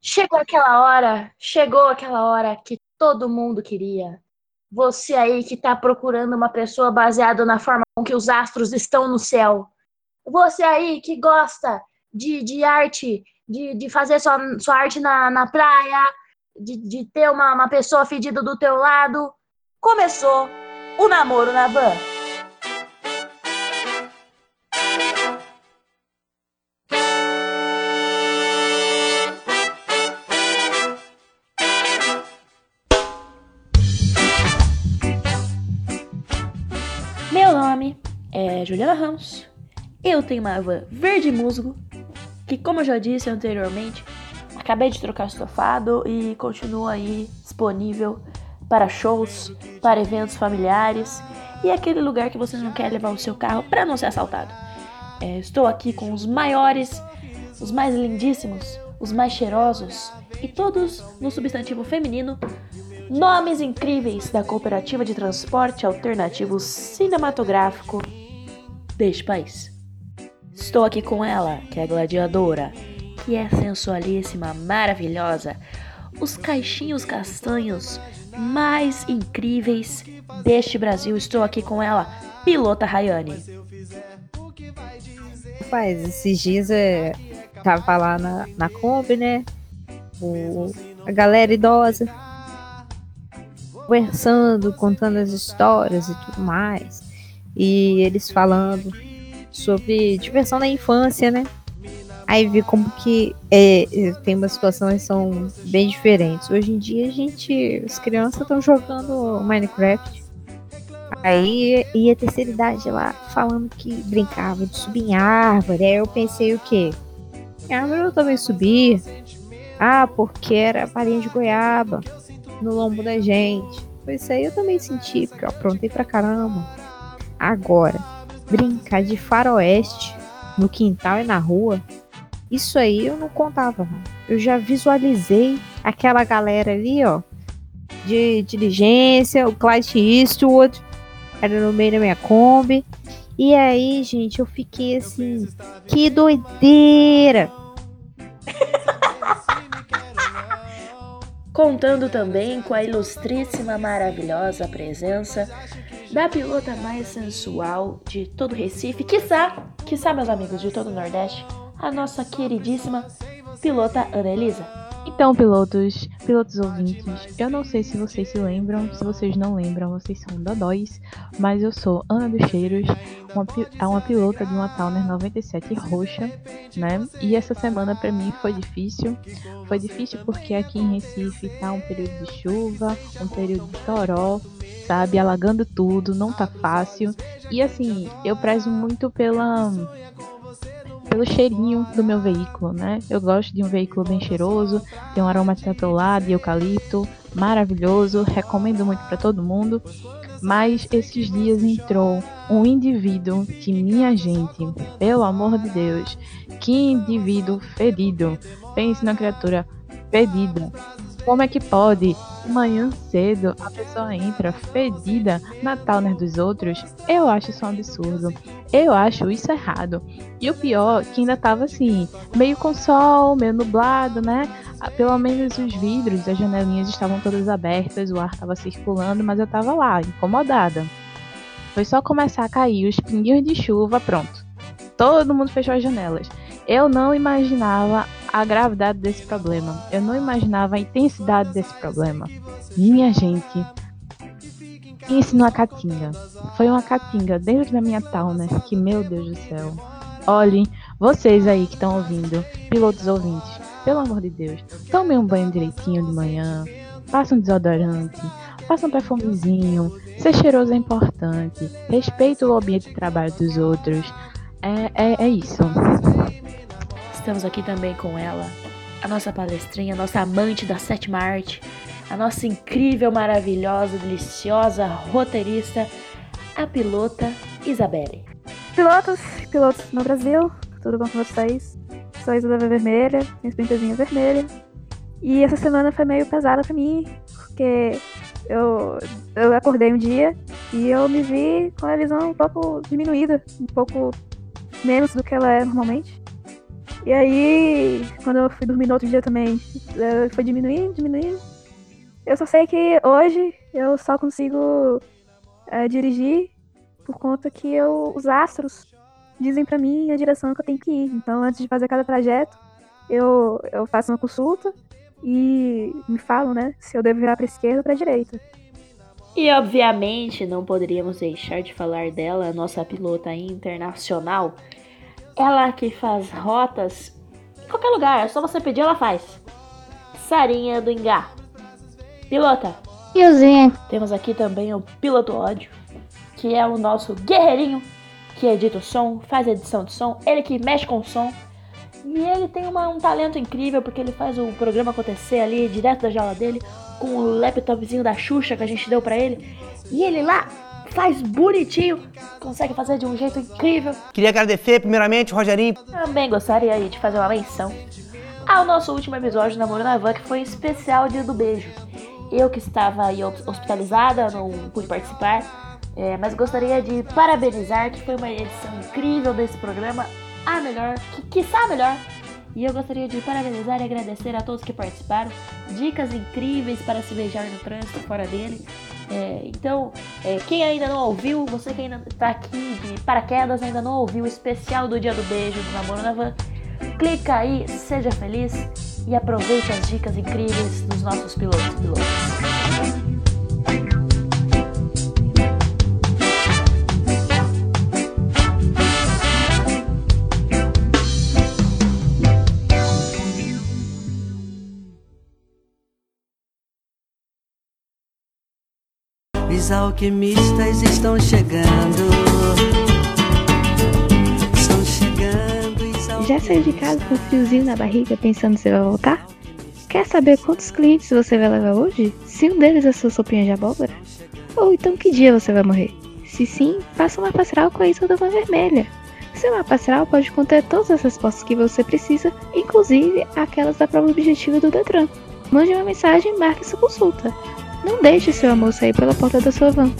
Chegou aquela hora, chegou aquela hora que todo mundo queria. Você aí que tá procurando uma pessoa baseada na forma com que os astros estão no céu. Você aí que gosta de, de arte, de, de fazer sua, sua arte na, na praia, de, de ter uma, uma pessoa fedida do teu lado. Começou o namoro na van. Juliana Ramos. Eu tenho uma van verde musgo, que como eu já disse anteriormente, acabei de trocar estofado e continua aí disponível para shows, para eventos familiares e aquele lugar que você não quer levar o seu carro para não ser assaltado. É, estou aqui com os maiores, os mais lindíssimos, os mais cheirosos e todos no substantivo feminino, nomes incríveis da Cooperativa de Transporte Alternativo Cinematográfico deste país. Estou aqui com ela, que é gladiadora, que é sensualíssima, maravilhosa, os caixinhos castanhos mais incríveis deste Brasil. Estou aqui com ela, pilota Rayane. Rapaz, esses dias é, tava lá na, na Kombi, né? O, a galera idosa conversando, contando as histórias e tudo mais. E eles falando sobre diversão na infância, né? Aí vi como que é, tem umas situações que são bem diferentes. Hoje em dia a gente, as crianças estão jogando Minecraft. Aí e a terceira idade lá falando que brincava de subir em árvore. Aí eu pensei o quê? Em árvore eu também subia. Ah, porque era farinha de goiaba no lombo da gente. Isso aí eu também senti, porque eu aprontei pra caramba. Agora, brincar de faroeste no quintal e na rua, isso aí eu não contava. Eu já visualizei aquela galera ali, ó, de diligência, o Clint Eastwood, era no meio da minha Kombi. E aí, gente, eu fiquei assim, que doideira! Contando também com a ilustríssima, maravilhosa presença da pilota mais sensual de todo Recife, quiçá, quiçá, meus amigos, de todo o Nordeste, a nossa queridíssima pilota Ana Elisa. Então, pilotos, pilotos ouvintes, eu não sei se vocês se lembram, se vocês não lembram, vocês são dodóis, mas eu sou Ana dos Cheiros, uma, uma pilota de uma Towner 97 roxa, né? E essa semana para mim foi difícil. Foi difícil porque aqui em Recife tá um período de chuva, um período de toró, sabe? Alagando tudo, não tá fácil. E assim, eu prezo muito pela pelo cheirinho do meu veículo, né? Eu gosto de um veículo bem cheiroso, tem um aroma de e eucalipto, maravilhoso, recomendo muito para todo mundo. Mas esses dias entrou um indivíduo que, minha gente, pelo amor de Deus, que indivíduo ferido. Pense na criatura fedida. Como é que pode? Manhã cedo a pessoa entra fedida na towner dos outros. Eu acho isso um absurdo. Eu acho isso errado. E o pior, que ainda tava assim, meio com sol, meio nublado, né? Ah, pelo menos os vidros, as janelinhas estavam todas abertas, o ar tava circulando, mas eu tava lá, incomodada. Foi só começar a cair os pinguinhos de chuva, pronto. Todo mundo fechou as janelas. Eu não imaginava a gravidade desse problema. Eu não imaginava a intensidade desse problema. Minha gente, pense numa caatinga. Foi uma caatinga dentro da minha né? que, meu Deus do céu. Olhem, vocês aí que estão ouvindo, pilotos ouvintes, pelo amor de Deus, tomem um banho direitinho de manhã, façam um desodorante, façam um perfumezinho, ser cheiroso é importante, respeite o ambiente de trabalho dos outros. É, é, é isso. Estamos aqui também com ela, a nossa palestrinha, a nossa amante da sétima arte, a nossa incrível, maravilhosa, deliciosa roteirista, a pilota Isabelle. Pilotos, pilotos no Brasil, tudo bom com vocês? Sou a Isabela Vermelha, minha pintazinha vermelha. E essa semana foi meio pesada pra mim, porque eu, eu acordei um dia e eu me vi com a visão um pouco diminuída, um pouco menos do que ela é normalmente. E aí, quando eu fui dormir no outro dia também, eh, foi diminuindo, diminuindo. Eu só sei que hoje eu só consigo eh, dirigir por conta que eu, os astros dizem pra mim a direção que eu tenho que ir. Então, antes de fazer cada trajeto, eu, eu faço uma consulta e me falam, né, se eu devo virar pra esquerda ou pra direita. E obviamente não poderíamos deixar de falar dela, nossa pilota internacional. Ela que faz rotas em qualquer lugar, é só você pedir, ela faz. Sarinha do Engá. Pilota, Iozinha. temos aqui também o Piloto Ódio, que é o nosso guerreirinho, que edita o som, faz edição de som, ele que mexe com o som. E ele tem uma- um talento incrível, porque ele faz o programa acontecer ali, direto da jaula dele, com o laptopzinho da Xuxa que a gente deu pra ele. E ele lá faz bonitinho, consegue fazer de um jeito incrível. Queria agradecer, primeiramente, Rogerinho. Também gostaria de fazer uma menção ao nosso último episódio do Namoro na Van, que foi especial Dia do Beijo. Eu que estava aí hos- hospitalizada, não pude participar, é, mas gostaria de parabenizar, que foi uma edição incrível desse programa, a melhor, que quiçá a melhor. E eu gostaria de parabenizar e agradecer a todos que participaram. Dicas incríveis para se beijar no trânsito fora dele. É, então, é, quem ainda não ouviu, você que ainda está aqui de paraquedas, ainda não ouviu o especial do Dia do Beijo do Namoro na Van, clica aí, seja feliz e aproveite as dicas incríveis dos nossos pilotos pilotos. Os alquimistas estão chegando. Estão chegando. Já saiu de casa com um friozinho na barriga pensando se vai voltar? Quer saber quantos clientes você vai levar hoje? Se um deles é sua sopinha de abóbora? Ou então que dia você vai morrer? Se sim, faça uma astral com a Isa da Van Vermelha. Seu mapa astral pode conter todas as respostas que você precisa, inclusive aquelas da prova objetiva do Detran. Mande uma mensagem e marque sua consulta. Não deixe seu amor sair pela porta da sua van.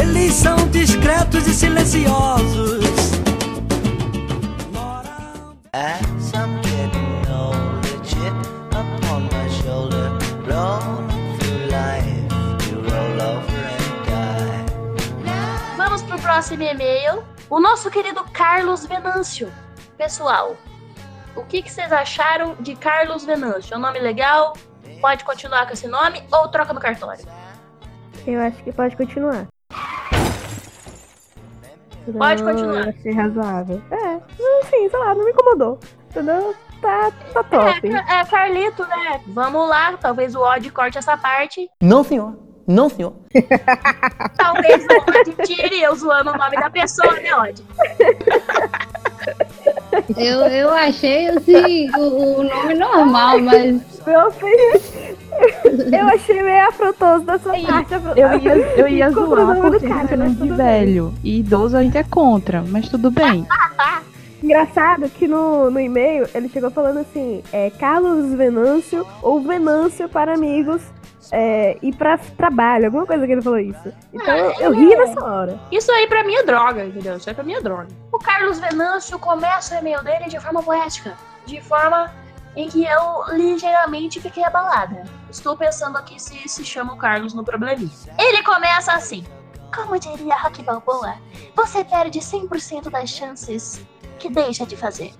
Eles são discretos e silenciosos. Vamos pro próximo e-mail. O nosso querido Carlos Venâncio. Pessoal, o que, que vocês acharam de Carlos Venâncio? É um nome legal? Pode continuar com esse nome ou troca no cartório? Eu acho que pode continuar. Pode continuar. Eu achei razoável. É, assim, sei lá, não me incomodou. Entendeu? Tá, tá top. É, é, Carlito, né? Vamos lá, talvez o Odd corte essa parte. Não, senhor. Não, senhor. Talvez o Odd tire eu zoando o nome da pessoa, né, Odd? Eu, eu achei assim o, o nome normal, mas Meu filho, eu achei meio afrontoso da sua parte. Eu ia, eu ia zoar porque cara, gente é mas nome de tudo bem. velho. E idoso a gente é contra, mas tudo bem. Engraçado que no, no e-mail ele chegou falando assim: é, Carlos Venâncio ou Venâncio para amigos é, e para trabalho, alguma coisa que ele falou isso. Então eu, eu ri nessa hora. Isso aí pra mim é droga, entendeu? Isso aí pra mim é droga. O Carlos Venâncio começa o e-mail dele de forma poética. De forma em que eu ligeiramente fiquei abalada. Estou pensando aqui se se chama o Carlos no probleminha. Ele começa assim. Como diria Rock Balboa, você perde 100% das chances que deixa de fazer.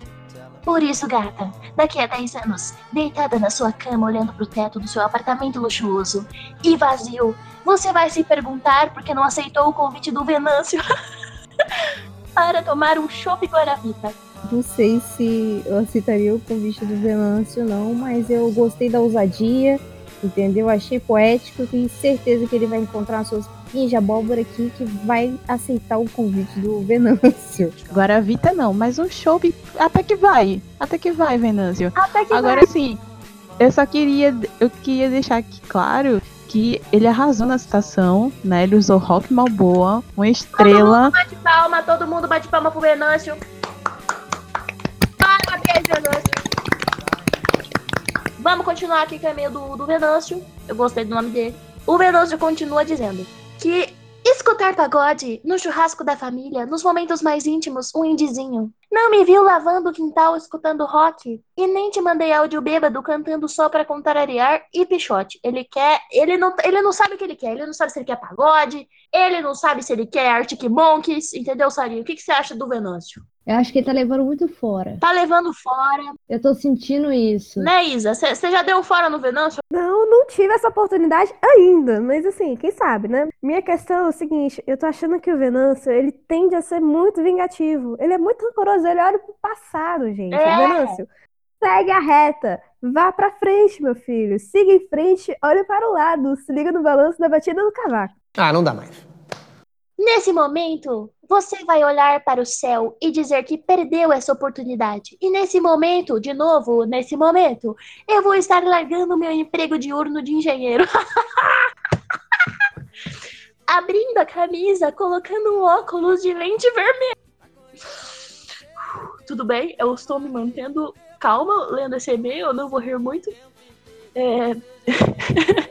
Por isso, gata, daqui a 10 anos, deitada na sua cama olhando pro teto do seu apartamento luxuoso e vazio, você vai se perguntar por que não aceitou o convite do Venâncio para tomar um chopp Guaravita. não sei se eu aceitaria o convite do Venâncio, não, mas eu gostei da ousadia, entendeu? Achei poético, tenho certeza que ele vai encontrar suas de abóbora aqui que vai aceitar o convite do Venâncio. Guaravita não, mas um show até que vai. Até que vai, Venâncio. Até que Agora sim, eu só queria. Eu queria deixar aqui claro que ele arrasou na citação, né? Ele usou rock malboa, uma estrela. Bate palma, todo mundo bate palma pro Venâncio. Parabéns, Venâncio. Vamos continuar aqui com o e-mail do, do Venâncio. Eu gostei do nome dele. O Venâncio continua dizendo que Escutar pagode no churrasco da família, nos momentos mais íntimos, um indizinho. Não me viu lavando o quintal escutando rock e nem te mandei áudio bêbado cantando só pra contrariar e pichote. Ele quer, ele não, ele não sabe o que ele quer, ele não sabe se ele quer pagode, ele não sabe se ele quer Arctic Monkeys, entendeu, Sarinho? O que, que você acha do Venâncio? Eu acho que ele tá levando muito fora. Tá levando fora, Eu tô sentindo isso. né, Isa? Você já deu fora no Venâncio? Não, não tive essa oportunidade ainda, mas assim, quem sabe, né? Minha questão é o seguinte, eu tô achando que o Venâncio, ele tende a ser muito vingativo. Ele é muito rancoroso, ele olha pro passado, gente. É. Venâncio, segue a reta, vá pra frente, meu filho. Siga em frente, olha para o lado, se liga no balanço da batida do cavaco. Ah, não dá mais. Nesse momento, você vai olhar para o céu e dizer que perdeu essa oportunidade. E nesse momento, de novo, nesse momento, eu vou estar largando meu emprego diurno de engenheiro. Abrindo a camisa, colocando um óculos de lente vermelha. Tudo bem, eu estou me mantendo calma lendo esse e-mail, eu não vou rir muito. É...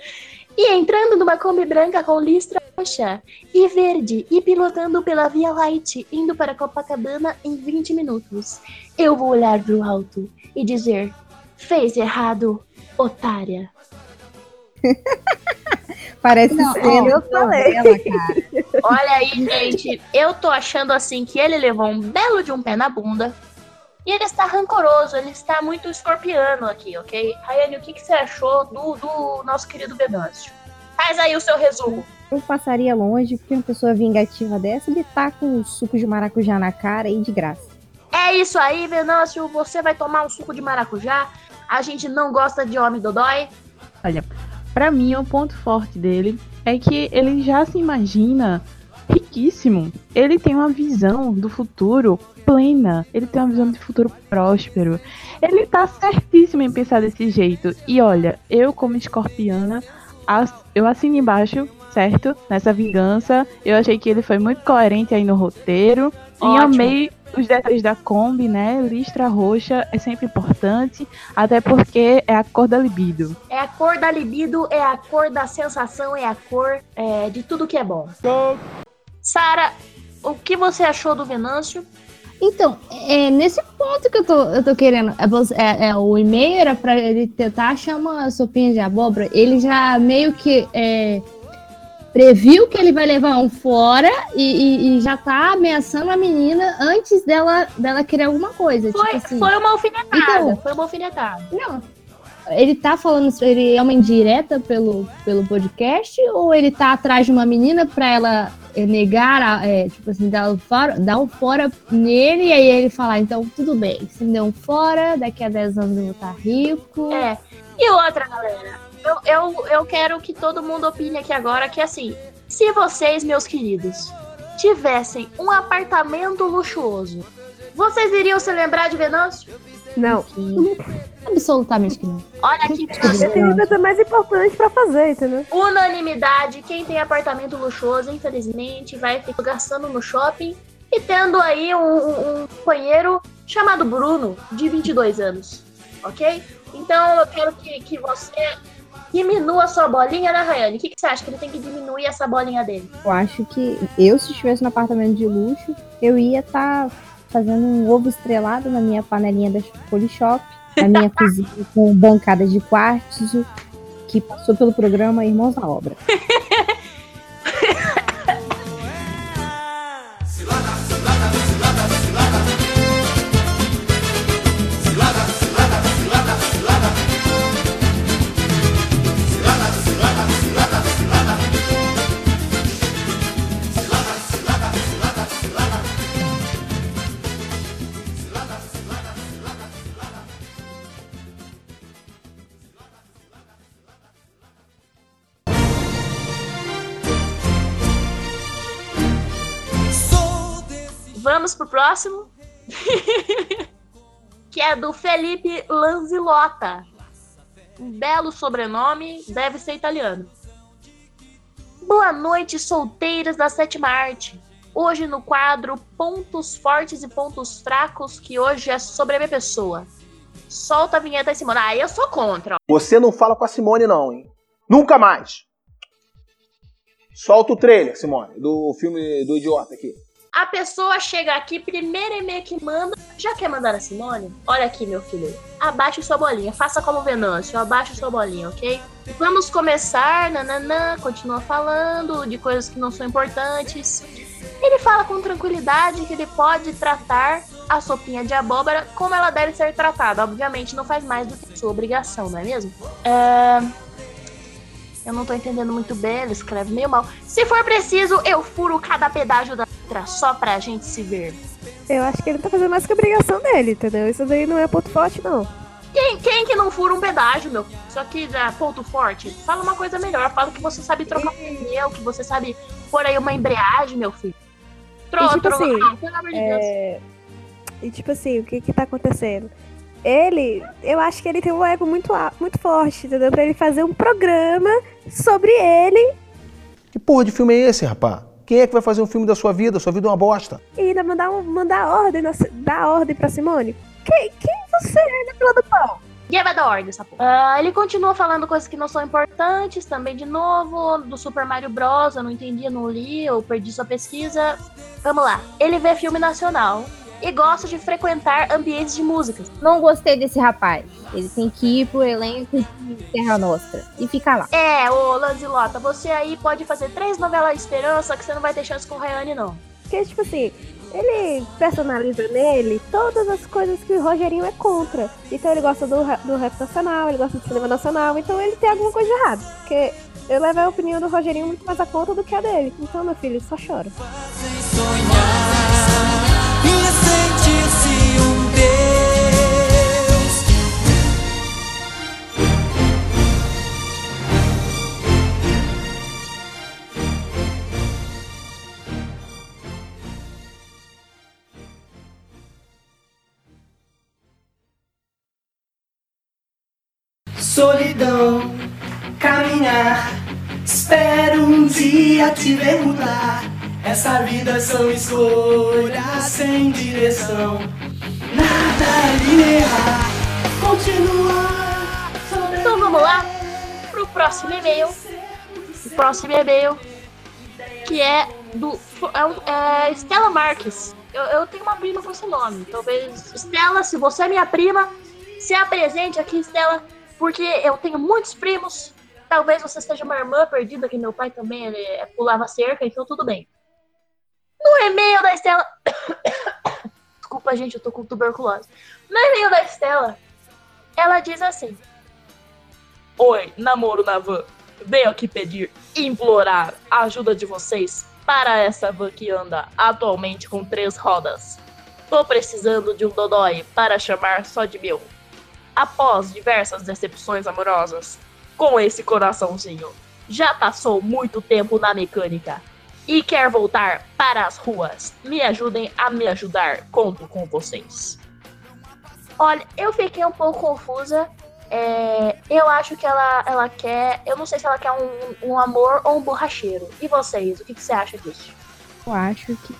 e entrando numa Kombi branca com listra roxa e verde e pilotando pela Via Light, indo para Copacabana em 20 minutos. Eu vou olhar pro alto e dizer: fez errado, otária. Parece Não, cena eu falei. novela. Olha aí, gente, eu tô achando assim que ele levou um belo de um pé na bunda. E ele está rancoroso, ele está muito escorpiano aqui, ok? Rayane, o que, que você achou do, do nosso querido Venâncio? Faz aí o seu resumo. Eu passaria longe porque uma pessoa vingativa dessa ele tá com suco de maracujá na cara e de graça. É isso aí, Venâncio. Você vai tomar um suco de maracujá. A gente não gosta de homem dodói. Olha, pra mim o ponto forte dele é que ele já se imagina riquíssimo. Ele tem uma visão do futuro plena. Ele tem uma visão de futuro próspero. Ele tá certíssimo em pensar desse jeito. E olha, eu como escorpiana, eu assino embaixo, certo? Nessa vingança. Eu achei que ele foi muito coerente aí no roteiro. E Ótimo. amei os detalhes da Kombi, né? Listra roxa é sempre importante, até porque é a cor da libido. É a cor da libido, é a cor da sensação, é a cor é, de tudo que é bom. Sara, o que você achou do Venâncio? Então, é nesse ponto que eu tô, eu tô querendo. É, é- é, o e-mail era pra ele tentar achar uma sopinha de abóbora. Ele já meio que é, previu que ele vai levar um fora e, e- e já tá ameaçando a menina antes dela, dela querer alguma coisa. Foi, tipo assim. foi uma alfinetada. Então- foi uma alfinetada. Não. Ele tá falando ele é uma indireta pelo, pelo podcast ou ele tá atrás de uma menina pra ela é, negar, a- é, tipo assim, dar fora, dar um fora nele e aí ele falar, então tudo bem, se me der um fora, daqui a 10 anos eu vou estar rico. É. E outra, galera, eu, eu, eu quero que todo mundo opine aqui agora que assim, se vocês, meus queridos, tivessem um apartamento luxuoso, vocês iriam se lembrar de Venâncio? Não. Absolutamente que não. Olha aqui pra Eu você. tenho coisa mais importante pra fazer, entendeu? Unanimidade, quem tem apartamento luxuoso, infelizmente, vai ficar gastando no shopping e tendo aí um, um, um companheiro chamado Bruno, de 22 anos, ok? Então eu quero que, que você diminua sua bolinha, né, Rayane? O que, que você acha? Que ele tem que diminuir essa bolinha dele? Eu acho que eu, se estivesse no apartamento de luxo, eu ia estar fazendo um ovo estrelado na minha panelinha da Polishop, na minha cozinha com bancada de quartzo, que passou pelo programa Irmãos na Obra. Próximo. que é do Felipe Lanzilota. Um belo sobrenome, deve ser italiano. Boa noite, solteiras da sétima arte. Hoje no quadro Pontos Fortes e Pontos Fracos, que hoje é sobre a minha pessoa. Solta a vinheta Simone. Ah, eu sou contra. Você não fala com a Simone, não, hein? Nunca mais. Solta o trailer, Simone, do filme do idiota aqui. A pessoa chega aqui, primeiro e-mail que manda. Já quer mandar a Simone? Olha aqui, meu filho. Abaixe sua bolinha. Faça como Venâncio. Abaixe sua bolinha, ok? Vamos começar. Nananã. Continua falando de coisas que não são importantes. Ele fala com tranquilidade que ele pode tratar a sopinha de abóbora como ela deve ser tratada. Obviamente, não faz mais do que sua obrigação, não é mesmo? É... Eu não tô entendendo muito bem, ele escreve meio mal. Se for preciso, eu furo cada pedágio da letra só pra gente se ver. Eu acho que ele tá fazendo mais que a obrigação dele, entendeu? Isso daí não é ponto forte, não. Quem, quem que não fura um pedágio, meu? Isso aqui é ponto forte. Fala uma coisa melhor. Fala que você sabe trocar um pneu, que você sabe pôr aí uma embreagem, meu filho. Tro, E tipo tro- assim, ah, pelo amor de Deus. É... E tipo assim, o que que tá acontecendo? Ele, eu acho que ele tem um ego muito, muito forte, entendeu? Pra ele fazer um programa sobre ele Que porra de filme é esse, rapá? Quem é que vai fazer um filme da sua vida? Sua vida é uma bosta. e ainda mandar, um, mandar ordem, na- dar ordem pra Simone. Quem, quem você é na fila do pão? Ninguém vai dar ordem, essa porra. Ah, ele continua falando coisas que não são importantes também de novo. Do Super Mario Bros. Eu não entendi, eu não li, eu perdi sua pesquisa. Vamos lá. Ele vê filme nacional e gosta de frequentar ambientes de músicas. Não gostei desse rapaz. Ele tem que ir pro elenco de Terra Nostra e ficar lá. É, ô Lanzilota, você aí pode fazer três novelas Esperança que você não vai ter chance com o Rayane, não. Porque, tipo assim, ele personaliza nele todas as coisas que o Rogerinho é contra. Então ele gosta do, do rap nacional, ele gosta do cinema nacional, então ele tem alguma coisa errada. Porque eu levo a opinião do Rogerinho muito mais a conta do que a dele. Então, meu filho, só chora. Dia te ver mudar. Essa vida são escolhas sem direção. Nada linear. Continuar. Então vamos lá pro próximo e-mail. O próximo e-mail que é do é, é Stella Marques. Eu, eu tenho uma prima com esse nome. Talvez Stella, se você é minha prima, se apresente aqui, Stella, porque eu tenho muitos primos. Talvez você seja uma irmã perdida, que meu pai também ele é, pulava cerca, então tudo bem. No e-mail da Stella. Desculpa, gente, eu tô com tuberculose. No e-mail da Stella, ela diz assim: Oi, namoro na van. Venho aqui pedir, implorar a ajuda de vocês para essa van que anda atualmente com três rodas. Tô precisando de um dodói para chamar só de meu. Após diversas decepções amorosas, com esse coraçãozinho, já passou muito tempo na mecânica e quer voltar para as ruas. Me ajudem a me ajudar, conto com vocês. Olha, eu fiquei um pouco confusa. É, eu acho que ela, ela quer. Eu não sei se ela quer um, um amor ou um borracheiro. E vocês, o que, que você acha disso? Eu acho que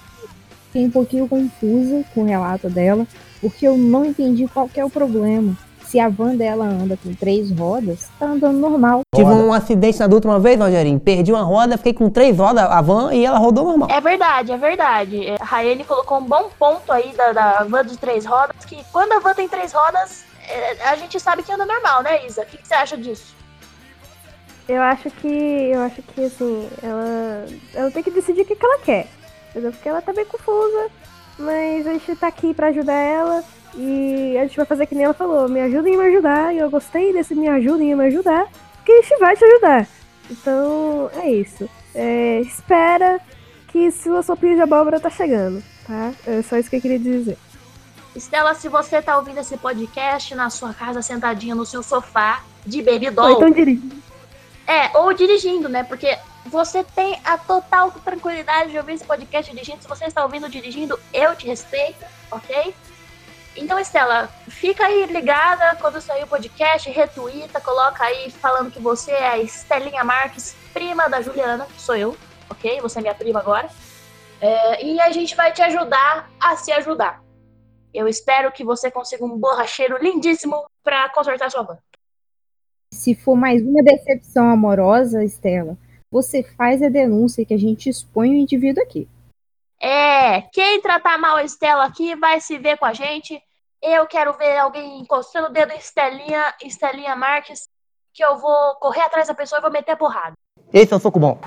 fiquei um pouquinho confusa com o relato dela, porque eu não entendi qual que é o problema. Se a van dela anda com três rodas, tá andando normal. Tive um acidente na adulta uma vez, Rogerinho. Perdi uma roda, fiquei com três rodas a van e ela rodou normal. É verdade, é verdade. É, A Rayane colocou um bom ponto aí da, da van de três rodas, que quando a van tem três rodas, é, a gente sabe que anda normal, né, Isa? O que, que você acha disso? Eu acho que. Eu acho que assim, ela. Ela tem que decidir o que, que ela quer. Porque ela tá bem confusa. Mas a gente tá aqui pra ajudar ela. E a gente vai fazer que nem ela falou, me ajudem a me ajudar. E eu gostei desse me ajudem a me ajudar. Que a gente vai te ajudar. Então, é isso. É, espera que sua sopinha de abóbora tá chegando, tá? É só isso que eu queria dizer. Estela, se você tá ouvindo esse podcast na sua casa, sentadinha no seu sofá, de baby Ou então dirigindo. É, ou dirigindo, né? Porque você tem a total tranquilidade de ouvir esse podcast dirigindo. Se você está ouvindo dirigindo, eu te respeito, ok? Então, Estela, fica aí ligada quando sair o podcast, retuita, coloca aí falando que você é a Estelinha Marques, prima da Juliana, sou eu, ok? Você é minha prima agora. É, e a gente vai te ajudar a se ajudar. Eu espero que você consiga um borracheiro lindíssimo pra consertar sua van. Se for mais uma decepção amorosa, Estela, você faz a denúncia que a gente expõe o indivíduo aqui. É, quem tratar mal a Estela aqui vai se ver com a gente. Eu quero ver alguém encostando o dedo em Estelinha, Estelinha Marques, que eu vou correr atrás da pessoa e vou meter a porrada. Esse é o soco bom.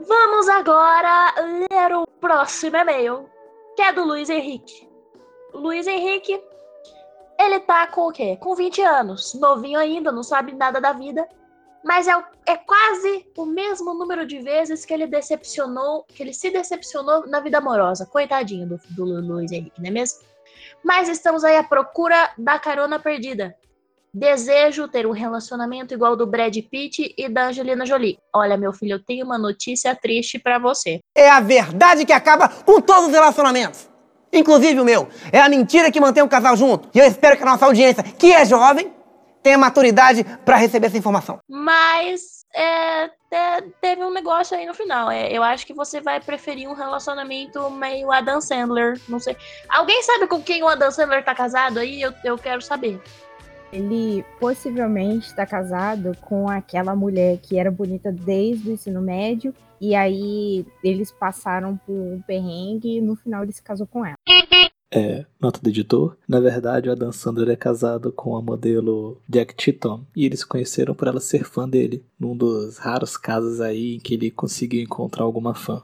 Vamos agora ler o próximo e-mail, que é do Luiz Henrique. Luiz Henrique, ele tá com o quê? Com 20 anos, novinho ainda, não sabe nada da vida, mas é, é quase o mesmo número de vezes que ele decepcionou, que ele se decepcionou na vida amorosa. Coitadinho do, do Luiz Henrique, não é mesmo? Mas estamos aí à procura da carona perdida. Desejo ter um relacionamento igual do Brad Pitt e da Angelina Jolie. Olha, meu filho, eu tenho uma notícia triste pra você. É a verdade que acaba com todos os relacionamentos. Inclusive o meu. É a mentira que mantém o casal junto. E eu espero que a nossa audiência, que é jovem, tenha maturidade pra receber essa informação. Mas é, te- teve um negócio aí no final. É, eu acho que você vai preferir um relacionamento meio Adam Sandler. Não sei. Alguém sabe com quem o Adam Sandler tá casado aí? Eu, eu quero saber. Ele possivelmente está casado com aquela mulher que era bonita desde o ensino médio. E aí eles passaram por um perrengue e no final ele se casou com ela. É, nota do editor. Na verdade, o Adam Sandler é casado com a modelo Jack Cheatham e eles se conheceram por ela ser fã dele, num dos raros casos aí em que ele conseguiu encontrar alguma fã.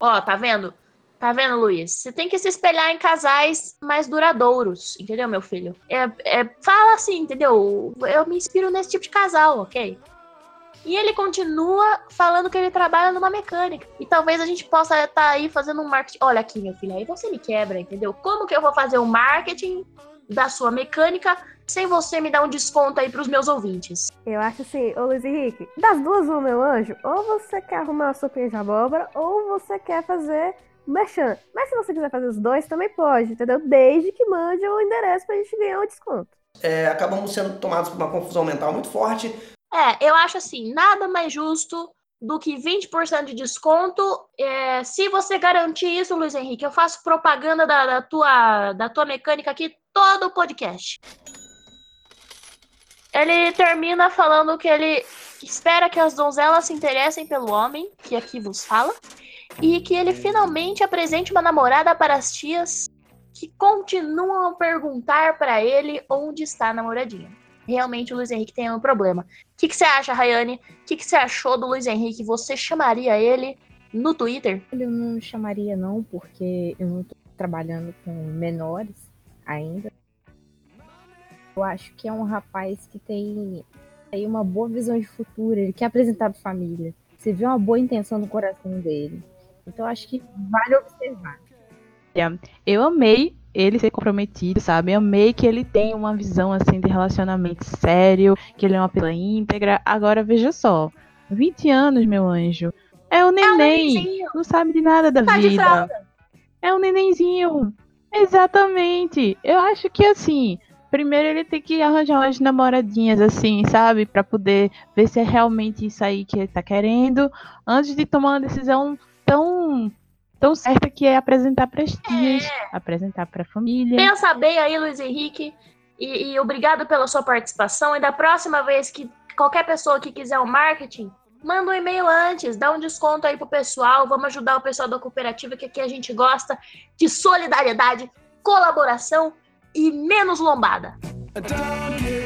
Ó, tá vendo? Tá vendo, Luiz? Você tem que se espelhar em casais mais duradouros, entendeu, meu filho? É, é, fala assim, entendeu? Eu me inspiro nesse tipo de casal, ok? E ele continua falando que ele trabalha numa mecânica. E talvez a gente possa estar aí fazendo um marketing. Olha aqui, meu filho, aí você me quebra, entendeu? Como que eu vou fazer o marketing da sua mecânica sem você me dar um desconto aí pros meus ouvintes? Eu acho assim, ô Luiz Henrique, das duas, uma, meu anjo, ou você quer arrumar uma sopinha de abóbora, ou você quer fazer merchan. Mas se você quiser fazer os dois, também pode, entendeu? Desde que mande o endereço pra gente ganhar um desconto. É, acabamos sendo tomados por uma confusão mental muito forte. É, eu acho assim, nada mais justo do que 20% de desconto. É, se você garantir isso, Luiz Henrique, eu faço propaganda da, da tua, da tua mecânica aqui todo o podcast. Ele termina falando que ele espera que as donzelas se interessem pelo homem, que aqui vos fala, e que ele finalmente apresente uma namorada para as tias que continuam a perguntar para ele onde está a namoradinha. Realmente o Luiz Henrique tem um problema. O que, que você acha, Rayane? O que, que você achou do Luiz Henrique? Você chamaria ele no Twitter? Eu não chamaria não, porque eu não tô trabalhando com menores ainda. Eu acho que é um rapaz que tem aí uma boa visão de futuro, ele quer apresentar pra família. Você vê uma boa intenção no coração dele. Então acho que vale observar. Olha, Eu amei ele ser comprometido, sabe? Eu amei que ele tem uma visão assim de relacionamento sério, que ele é uma pessoa íntegra. Agora veja só, 20 anos, meu anjo. É um neném, nenenzinho. não sabe de nada da Tá vida. É um nenenzinho. Exatamente. Eu acho que assim, primeiro ele tem que arranjar umas namoradinhas assim, sabe? Pra poder ver se é realmente isso aí que ele tá querendo, antes de tomar uma decisão tão tão certa que é apresentar pras tias, apresentar pra família. Pensa bem aí, Luiz Henrique. E, e obrigado pela sua participação. E da próxima vez que qualquer pessoa que quiser o marketing, manda um e-mail antes, dá um desconto aí pro pessoal. Vamos ajudar o pessoal da cooperativa, que aqui a gente gosta de solidariedade, colaboração e menos lombada. I'm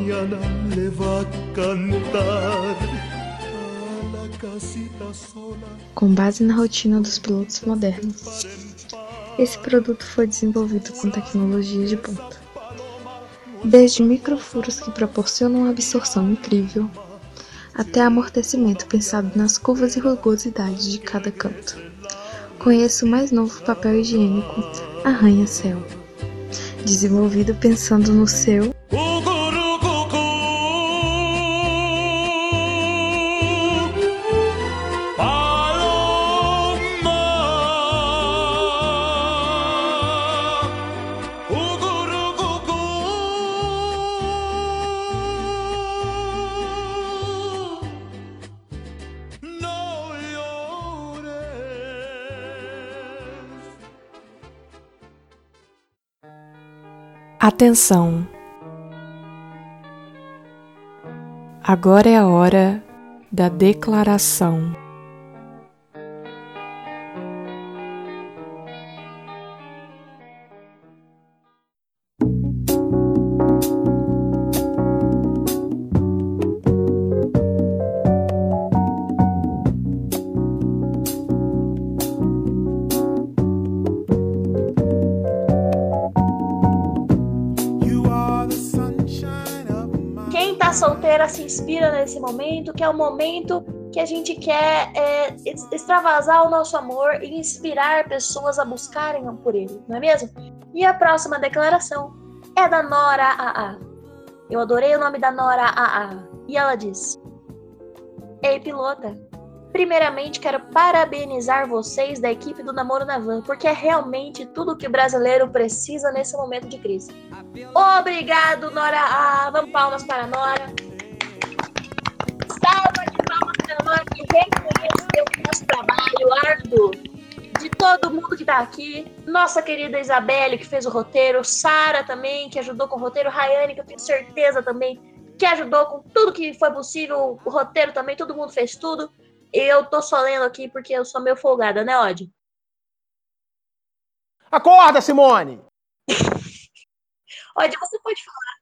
mañana, le va a cantar a la casita sola. com base na rotina dos pilotos modernos. Esse produto foi desenvolvido com tecnologia de ponta. Desde microfuros que proporcionam uma absorção incrível, até amortecimento pensado nas curvas e rugosidades de cada canto. Conheça o mais novo papel higiênico Arranha-Céu. Desenvolvido pensando no seu Atenção! Agora é a hora da declaração. Solteira se inspira nesse momento, que é o momento que a gente quer é, ex- extravasar o nosso amor e inspirar pessoas a buscarem por ele, não é mesmo? E a próxima declaração é da Nora AA. Eu adorei o nome da Nora AA. E ela diz: Ei, pilota. Primeiramente, quero parabenizar vocês da equipe do Namoro na Van, porque é realmente tudo que o brasileiro precisa nesse momento de crise. Obrigado, Nora A. Vamos palmas para a Nora. Reconheceu o nosso trabalho árduo de todo mundo que tá aqui. Nossa querida Isabelle, que fez o roteiro. Sara também, que ajudou com o roteiro. Rayane, que eu tenho certeza também, que ajudou com tudo que foi possível. O roteiro também, todo mundo fez tudo. Eu tô só lendo aqui porque eu sou meio folgada, né, Odd? Acorda, Simone! Odd, você pode falar.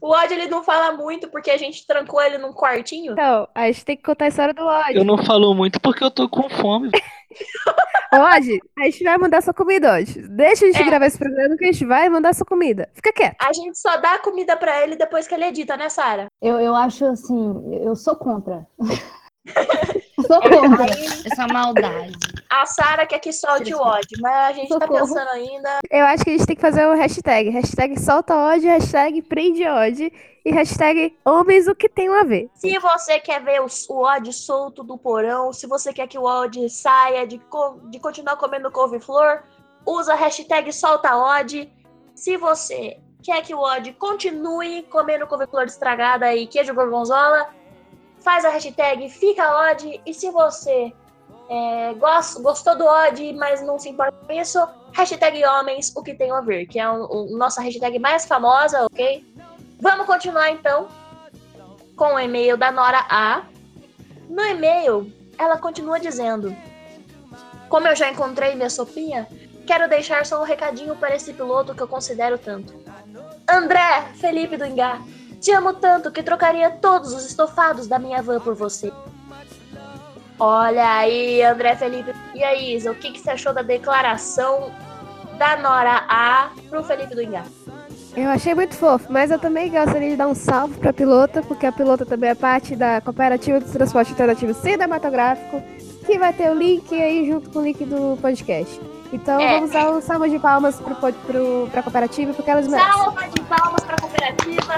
O Odd, ele não fala muito porque a gente trancou ele num quartinho. Então, a gente tem que contar a história do Odd. Eu não falo muito porque eu tô com fome. Odd, a gente vai mandar sua comida hoje. Deixa a gente gravar esse programa que a gente vai mandar sua comida. Fica quieto. A gente só dá comida pra ele depois que ele edita, né, Sara? Eu, eu acho assim, eu sou contra. Eu sou contra essa maldade. A Sara quer que solte o Odd, mas a gente tá Socorro. pensando ainda. Eu acho que a gente tem que fazer o hashtag. Hashtag solta Odd, hashtag prende Odd e hashtag homens o que tem a ver. Se você quer ver o, o Odd solto do porão, se você quer que o Odd saia de, co- de continuar comendo couve-flor, usa a hashtag solta Odd. Se você quer que o Odd continue comendo couve-flor estragada e queijo gorgonzola, faz a hashtag fica Odd. E se você é, gos- gostou do Odd, mas não se importa com isso, hashtag homens o que tem a ver, que é o, o nossa hashtag mais famosa, ok? Vamos continuar então com o e-mail da Nora A. No e-mail, ela continua dizendo: Como eu já encontrei minha sopinha, quero deixar só um recadinho para esse piloto que eu considero tanto. André Felipe do Ingá, te amo tanto que trocaria todos os estofados da minha van por você. Olha aí, André Felipe. E aí, Isa, o que, que você achou da declaração da Nora A pro Felipe do Ingá? Eu achei muito fofo, mas eu também gostaria de dar um salve pra pilota, porque a pilota também é parte da Cooperativa de Transporte Alternativo Cinematográfico, que vai ter o link aí junto com o link do podcast. Então É. vamos dar um salve de palmas pro, pra cooperativa, porque elas merecem. Salva de palmas pra cooperativa.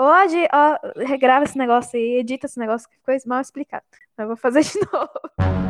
Hoje, ó, regrava esse negócio aí, edita esse negócio que ficou mal explicado. Eu vou fazer de novo.